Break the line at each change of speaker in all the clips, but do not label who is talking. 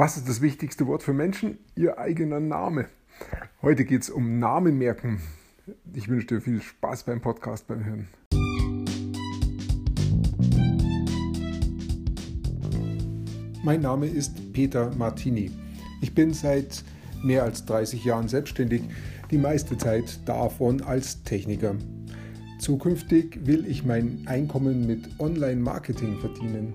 Was ist das wichtigste Wort für Menschen? Ihr eigener Name. Heute geht es um Namen merken. Ich wünsche dir viel Spaß beim Podcast, beim Hören. Mein Name ist Peter Martini. Ich bin seit mehr als 30 Jahren selbstständig, die meiste Zeit davon als Techniker. Zukünftig will ich mein Einkommen mit Online-Marketing verdienen.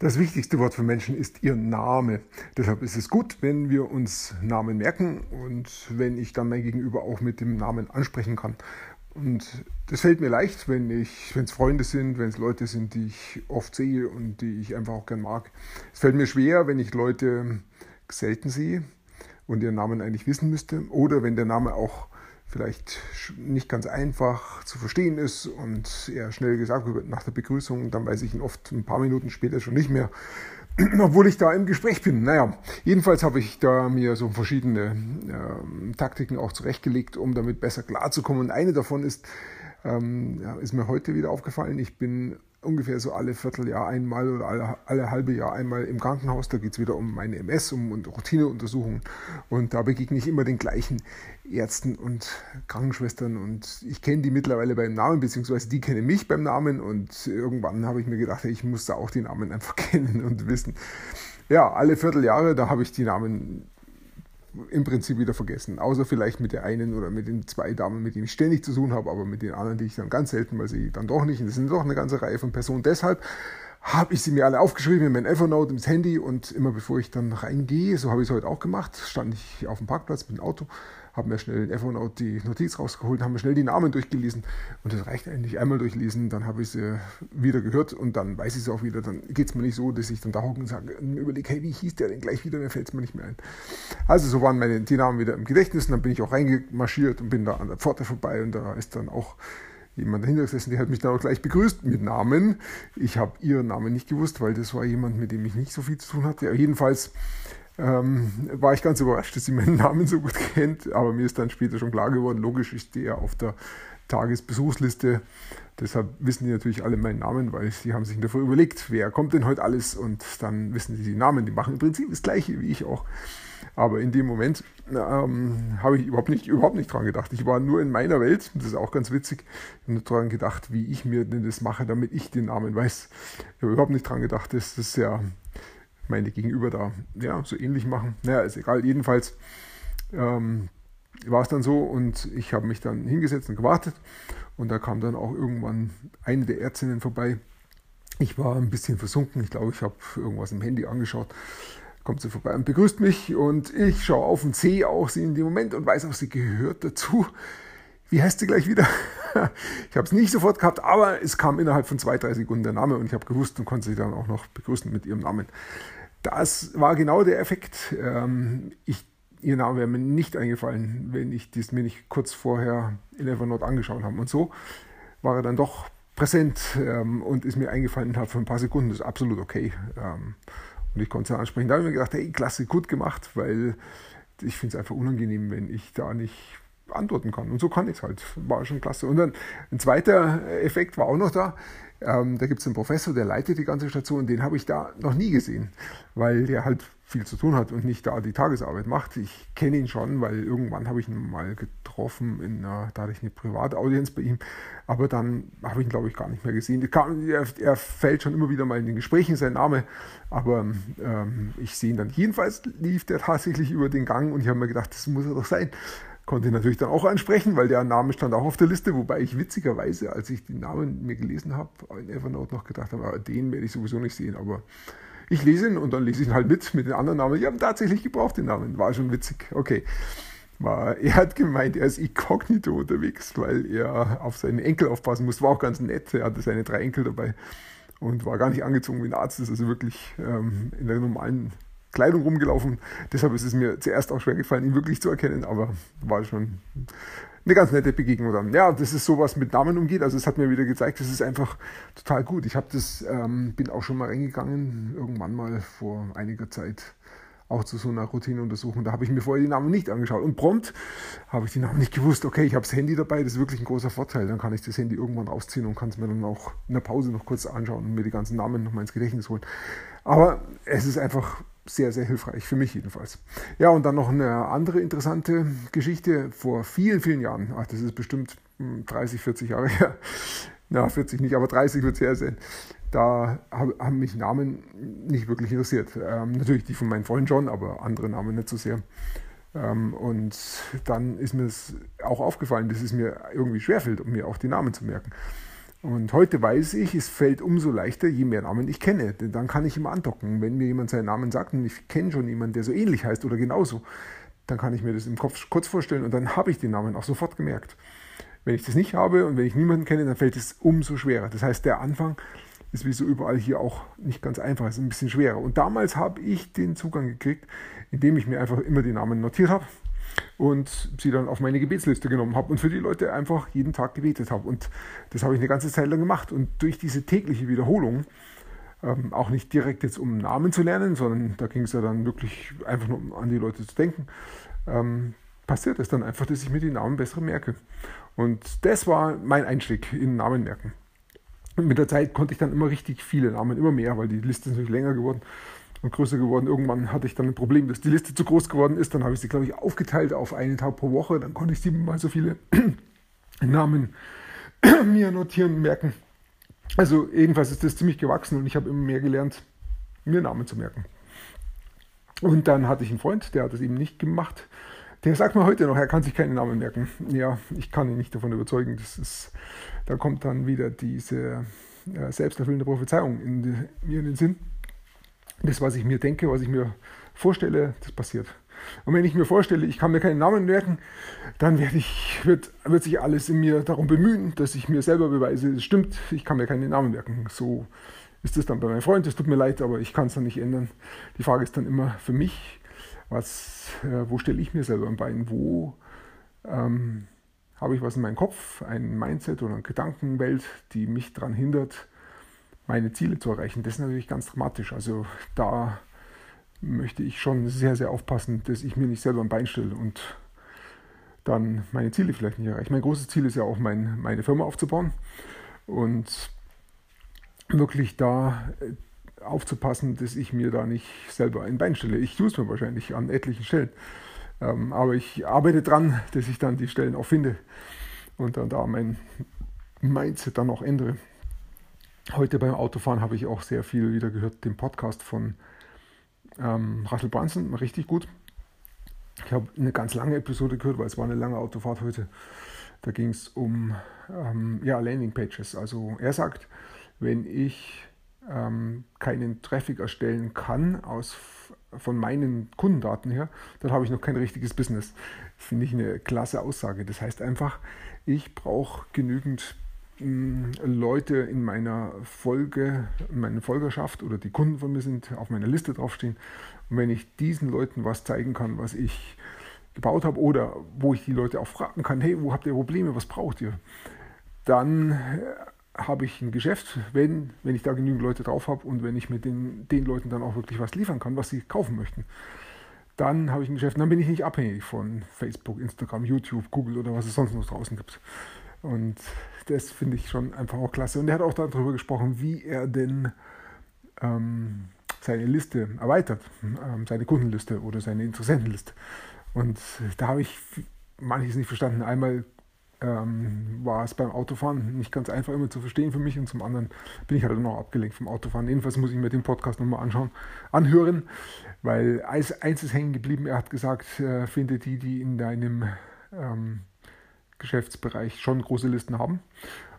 Das wichtigste Wort für Menschen ist ihr Name. Deshalb ist es gut, wenn wir uns Namen merken und wenn ich dann mein Gegenüber auch mit dem Namen ansprechen kann. Und das fällt mir leicht, wenn es Freunde sind, wenn es Leute sind, die ich oft sehe und die ich einfach auch gern mag. Es fällt mir schwer, wenn ich Leute selten sehe und ihren Namen eigentlich wissen müsste oder wenn der Name auch vielleicht nicht ganz einfach zu verstehen ist und eher schnell gesagt wird nach der Begrüßung, dann weiß ich ihn oft ein paar Minuten später schon nicht mehr, obwohl ich da im Gespräch bin. Naja, jedenfalls habe ich da mir so verschiedene äh, Taktiken auch zurechtgelegt, um damit besser klarzukommen. Und eine davon ist, ähm, ja, ist mir heute wieder aufgefallen. Ich bin ungefähr so alle Vierteljahr einmal oder alle, alle halbe Jahr einmal im Krankenhaus. Da geht es wieder um meine MS, um Routineuntersuchungen. Und da begegne ich immer den gleichen Ärzten und Krankenschwestern. Und ich kenne die mittlerweile beim Namen, beziehungsweise die kennen mich beim Namen. Und irgendwann habe ich mir gedacht, ich muss da auch die Namen einfach kennen und wissen. Ja, alle Vierteljahre, da habe ich die Namen im Prinzip wieder vergessen. Außer vielleicht mit der einen oder mit den zwei Damen, mit denen ich ständig zu tun habe, aber mit den anderen, die ich dann ganz selten mal sehe, dann doch nicht. Und das sind doch eine ganze Reihe von Personen. Deshalb habe ich sie mir alle aufgeschrieben in mein Evernote, ins Handy und immer bevor ich dann reingehe, so habe ich es heute auch gemacht, stand ich auf dem Parkplatz mit dem Auto, habe mir schnell in Evernote die Notiz rausgeholt, habe mir schnell die Namen durchgelesen und das reicht eigentlich einmal durchlesen, dann habe ich sie wieder gehört und dann weiß ich es auch wieder, dann geht es mir nicht so, dass ich dann da hocke und sage, überlege, hey, wie hieß der denn gleich wieder, mir fällt es mir nicht mehr ein. Also so waren meine, die Namen wieder im Gedächtnis und dann bin ich auch reingemarschiert und bin da an der Pforte vorbei und da ist dann auch jemand dahinter gesessen, der hat mich dann auch gleich begrüßt mit Namen. Ich habe ihren Namen nicht gewusst, weil das war jemand, mit dem ich nicht so viel zu tun hatte. Ja, jedenfalls ähm, war ich ganz überrascht, dass sie meinen Namen so gut kennt, aber mir ist dann später schon klar geworden, logisch ist der auf der Tagesbesuchsliste. Deshalb wissen die natürlich alle meinen Namen, weil sie haben sich davor überlegt, wer kommt denn heute alles und dann wissen sie die Namen. Die machen im Prinzip das gleiche wie ich auch. Aber in dem Moment ähm, habe ich überhaupt nicht, überhaupt nicht dran gedacht. Ich war nur in meiner Welt, das ist auch ganz witzig, nur dran gedacht, wie ich mir denn das mache, damit ich den Namen weiß. Ich habe überhaupt nicht dran gedacht, das ja meine Gegenüber da ja, so ähnlich machen. Naja, ist egal. Jedenfalls ähm, war es dann so und ich habe mich dann hingesetzt und gewartet und da kam dann auch irgendwann eine der Ärztinnen vorbei. Ich war ein bisschen versunken, ich glaube, ich habe irgendwas im Handy angeschaut kommt sie vorbei und begrüßt mich und ich schaue auf und sehe auch sie in dem Moment und weiß auch, sie gehört dazu. Wie heißt sie gleich wieder? Ich habe es nicht sofort gehabt, aber es kam innerhalb von zwei, drei Sekunden der Name und ich habe gewusst und konnte sie dann auch noch begrüßen mit ihrem Namen. Das war genau der Effekt. Ähm, ich, ihr Name wäre mir nicht eingefallen, wenn ich dies mir nicht kurz vorher in Evernote angeschaut habe. Und so war er dann doch präsent ähm, und ist mir eingefallen innerhalb von ein paar Sekunden. Das ist absolut okay. Ähm, und ich konnte es ansprechen. Da habe ich mir gedacht, hey, klasse, gut gemacht, weil ich finde es einfach unangenehm, wenn ich da nicht antworten kann. Und so kann ich es halt. War schon klasse. Und dann ein zweiter Effekt war auch noch da. Ähm, da gibt es einen Professor, der leitet die ganze Station, den habe ich da noch nie gesehen, weil der halt viel zu tun hat und nicht da die Tagesarbeit macht. Ich kenne ihn schon, weil irgendwann habe ich ihn mal getroffen, in einer, da hatte ich eine Privataudienz bei ihm, aber dann habe ich ihn, glaube ich, gar nicht mehr gesehen. Er, er, fällt schon immer wieder mal in den Gesprächen, sein Name, aber ähm, ich sehe ihn dann. Jedenfalls lief der tatsächlich über den Gang und ich habe mir gedacht, das muss er doch sein konnte ich natürlich dann auch ansprechen, weil der Name stand auch auf der Liste, wobei ich witzigerweise, als ich den Namen mir gelesen habe, in Evernote noch gedacht habe, ah, den werde ich sowieso nicht sehen, aber ich lese ihn und dann lese ich ihn halt mit mit den anderen Namen. Die haben tatsächlich gebraucht den Namen, war schon witzig. Okay. War, er hat gemeint, er ist inkognito unterwegs, weil er auf seinen Enkel aufpassen muss. War auch ganz nett. Er hatte seine drei Enkel dabei und war gar nicht angezogen wie ein Arzt. Das ist also wirklich ähm, in der normalen Kleidung rumgelaufen. Deshalb ist es mir zuerst auch schwer gefallen, ihn wirklich zu erkennen, aber war schon eine ganz nette Begegnung dann. Ja, das ist sowas mit Namen umgeht. Also es hat mir wieder gezeigt, das ist einfach total gut. Ich habe das, ähm, bin auch schon mal reingegangen, irgendwann mal vor einiger Zeit auch zu so einer Routineuntersuchung. Da habe ich mir vorher die Namen nicht angeschaut. Und prompt habe ich die Namen nicht gewusst. Okay, ich habe das Handy dabei, das ist wirklich ein großer Vorteil. Dann kann ich das Handy irgendwann rausziehen und kann es mir dann auch in der Pause noch kurz anschauen und mir die ganzen Namen nochmal ins Gedächtnis holen. Aber es ist einfach sehr, sehr hilfreich, für mich jedenfalls. Ja, und dann noch eine andere interessante Geschichte vor vielen, vielen Jahren. Ach, das ist bestimmt 30, hm, 40 Jahre her. Na, 40 nicht, aber 30 wird es her sein. Da haben mich Namen nicht wirklich interessiert. Ähm, natürlich die von meinen Freunden schon, aber andere Namen nicht so sehr. Ähm, und dann ist mir es auch aufgefallen, dass es mir irgendwie schwerfällt, um mir auch die Namen zu merken. Und heute weiß ich, es fällt umso leichter, je mehr Namen ich kenne. Denn dann kann ich immer andocken. Wenn mir jemand seinen Namen sagt und ich kenne schon jemanden, der so ähnlich heißt oder genauso, dann kann ich mir das im Kopf kurz vorstellen und dann habe ich den Namen auch sofort gemerkt. Wenn ich das nicht habe und wenn ich niemanden kenne, dann fällt es umso schwerer. Das heißt, der Anfang ist wie so überall hier auch nicht ganz einfach, ist ein bisschen schwerer. Und damals habe ich den Zugang gekriegt, indem ich mir einfach immer die Namen notiert habe und sie dann auf meine Gebetsliste genommen habe und für die Leute einfach jeden Tag gebetet habe. Und das habe ich eine ganze Zeit lang gemacht. Und durch diese tägliche Wiederholung, ähm, auch nicht direkt jetzt um Namen zu lernen, sondern da ging es ja dann wirklich einfach nur um an die Leute zu denken, ähm, passiert es dann einfach, dass ich mir die Namen besser merke. Und das war mein Einstieg in Namen merken. Und mit der Zeit konnte ich dann immer richtig viele Namen, immer mehr, weil die Liste ist natürlich länger geworden und größer geworden. Irgendwann hatte ich dann ein Problem, dass die Liste zu groß geworden ist. Dann habe ich sie, glaube ich, aufgeteilt auf einen Tag pro Woche. Dann konnte ich siebenmal so viele Namen mir notieren, merken. Also jedenfalls ist das ziemlich gewachsen und ich habe immer mehr gelernt, mir Namen zu merken. Und dann hatte ich einen Freund, der hat das eben nicht gemacht. Der sagt mir heute noch, er kann sich keinen Namen merken. Ja, ich kann ihn nicht davon überzeugen. Das ist, da kommt dann wieder diese äh, selbsterfüllende Prophezeiung in die, mir in den Sinn. Das, was ich mir denke, was ich mir vorstelle, das passiert. Und wenn ich mir vorstelle, ich kann mir keinen Namen merken, dann werde ich, wird, wird sich alles in mir darum bemühen, dass ich mir selber beweise, es stimmt, ich kann mir keinen Namen merken. So ist es dann bei meinem Freund, es tut mir leid, aber ich kann es dann nicht ändern. Die Frage ist dann immer für mich, was, äh, wo stelle ich mir selber ein Bein? Wo ähm, habe ich was in meinem Kopf, ein Mindset oder eine Gedankenwelt, die mich daran hindert, meine Ziele zu erreichen? Das ist natürlich ganz dramatisch. Also da möchte ich schon sehr, sehr aufpassen, dass ich mir nicht selber ein Bein stelle und dann meine Ziele vielleicht nicht erreiche. Mein großes Ziel ist ja auch, mein, meine Firma aufzubauen und wirklich da äh, aufzupassen, dass ich mir da nicht selber ein Bein stelle. Ich tue es mir wahrscheinlich an etlichen Stellen. Ähm, aber ich arbeite dran, dass ich dann die Stellen auch finde und dann da mein Mindset dann auch ändere. Heute beim Autofahren habe ich auch sehr viel wieder gehört, den Podcast von ähm, Russell Brunson, richtig gut. Ich habe eine ganz lange Episode gehört, weil es war eine lange Autofahrt heute. Da ging es um ähm, ja, Landing Pages. Also er sagt, wenn ich ähm, keinen Traffic erstellen kann aus, von meinen Kundendaten her, dann habe ich noch kein richtiges Business. Finde ich eine klasse Aussage. Das heißt einfach, ich brauche genügend Leute in meiner Folge, in meiner Folgerschaft oder die Kunden von mir sind auf meiner Liste draufstehen. Und wenn ich diesen Leuten was zeigen kann, was ich gebaut habe oder wo ich die Leute auch fragen kann, hey, wo habt ihr Probleme, was braucht ihr? Dann äh, habe ich ein Geschäft, wenn, wenn ich da genügend Leute drauf habe und wenn ich mit den, den Leuten dann auch wirklich was liefern kann, was sie kaufen möchten. Dann habe ich ein Geschäft dann bin ich nicht abhängig von Facebook, Instagram, YouTube, Google oder was es sonst noch draußen gibt. Und das finde ich schon einfach auch klasse. Und er hat auch darüber gesprochen, wie er denn ähm, seine Liste erweitert, ähm, seine Kundenliste oder seine Interessentenliste. Und da habe ich manches nicht verstanden. Einmal ähm, war es beim Autofahren nicht ganz einfach immer zu verstehen für mich und zum anderen bin ich halt noch abgelenkt vom Autofahren. Jedenfalls muss ich mir den Podcast nochmal anschauen, anhören, weil eins, ist hängen geblieben. Er hat gesagt, äh, finde die, die in deinem ähm, Geschäftsbereich schon große Listen haben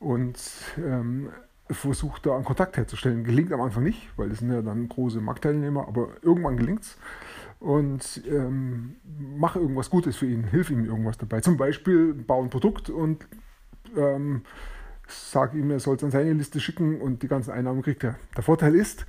und ähm, versucht da einen Kontakt herzustellen. Gelingt am Anfang nicht, weil das sind ja dann große Marktteilnehmer, aber irgendwann gelingt es und ähm, mach irgendwas Gutes für ihn, hilf ihm irgendwas dabei. Zum Beispiel baue ein Produkt und ähm, sag ihm, er soll es an seine Liste schicken und die ganzen Einnahmen kriegt er. Der Vorteil ist,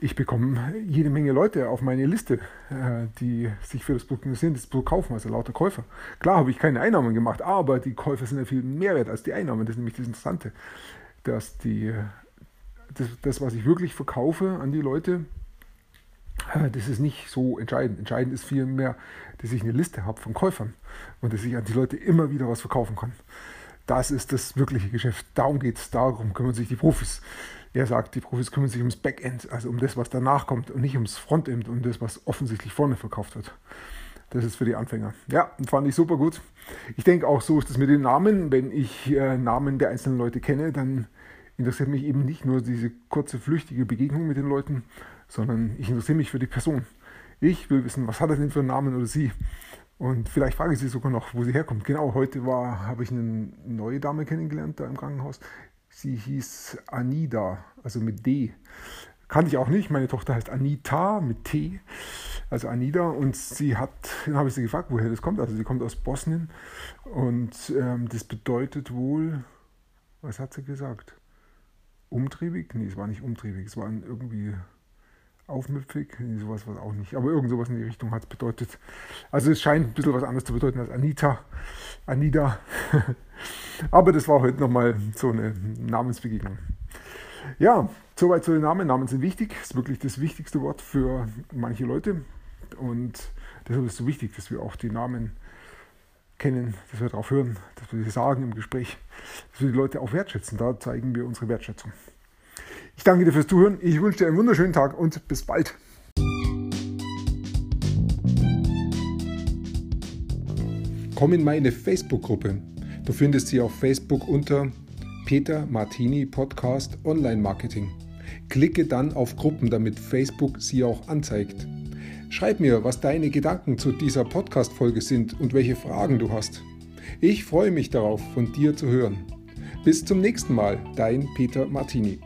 ich bekomme jede Menge Leute auf meine Liste, äh, die sich für das Produkt interessieren, das Produkt kaufen, also lauter Käufer. Klar habe ich keine Einnahmen gemacht, aber die Käufer sind ja viel mehr wert als die Einnahmen. Das ist nämlich das Interessante, dass die, das, das was ich wirklich verkaufe an die Leute, äh, das ist nicht so entscheidend. Entscheidend ist vielmehr, dass ich eine Liste habe von Käufern und dass ich an die Leute immer wieder was verkaufen kann. Das ist das wirkliche Geschäft. Darum geht es, darum kümmern sich die Profis. Er sagt, die Profis kümmern sich ums Backend, also um das, was danach kommt und nicht ums Frontend, um das, was offensichtlich vorne verkauft wird. Das ist für die Anfänger. Ja, fand ich super gut. Ich denke auch, so ist es mit den Namen. Wenn ich äh, Namen der einzelnen Leute kenne, dann interessiert mich eben nicht nur diese kurze, flüchtige Begegnung mit den Leuten, sondern ich interessiere mich für die Person. Ich will wissen, was hat er denn für einen Namen oder sie? Und vielleicht frage ich sie sogar noch, wo sie herkommt. Genau, heute war, habe ich eine neue Dame kennengelernt da im Krankenhaus. Sie hieß Anida, also mit D. Kannte ich auch nicht. Meine Tochter heißt Anita mit T, also Anida. Und sie hat, dann habe ich sie gefragt, woher das kommt. Also sie kommt aus Bosnien. Und ähm, das bedeutet wohl, was hat sie gesagt? Umtriebig? Nee, es war nicht umtriebig. Es war irgendwie aufmüpfig, sowas war auch nicht, aber irgend sowas in die Richtung hat es bedeutet. Also es scheint ein bisschen was anderes zu bedeuten als Anita, Anida. aber das war heute nochmal so eine Namensbegegnung. Ja, soweit zu den Namen. Namen sind wichtig, ist wirklich das wichtigste Wort für manche Leute und deshalb ist es so wichtig, dass wir auch die Namen kennen, dass wir darauf hören, dass wir sie sagen im Gespräch, dass wir die Leute auch wertschätzen. Da zeigen wir unsere Wertschätzung. Ich danke dir fürs Zuhören. Ich wünsche dir einen wunderschönen Tag und bis bald.
Komm in meine Facebook-Gruppe. Du findest sie auf Facebook unter Peter Martini Podcast Online Marketing. Klicke dann auf Gruppen, damit Facebook sie auch anzeigt. Schreib mir, was deine Gedanken zu dieser Podcast-Folge sind und welche Fragen du hast. Ich freue mich darauf, von dir zu hören. Bis zum nächsten Mal, dein Peter Martini.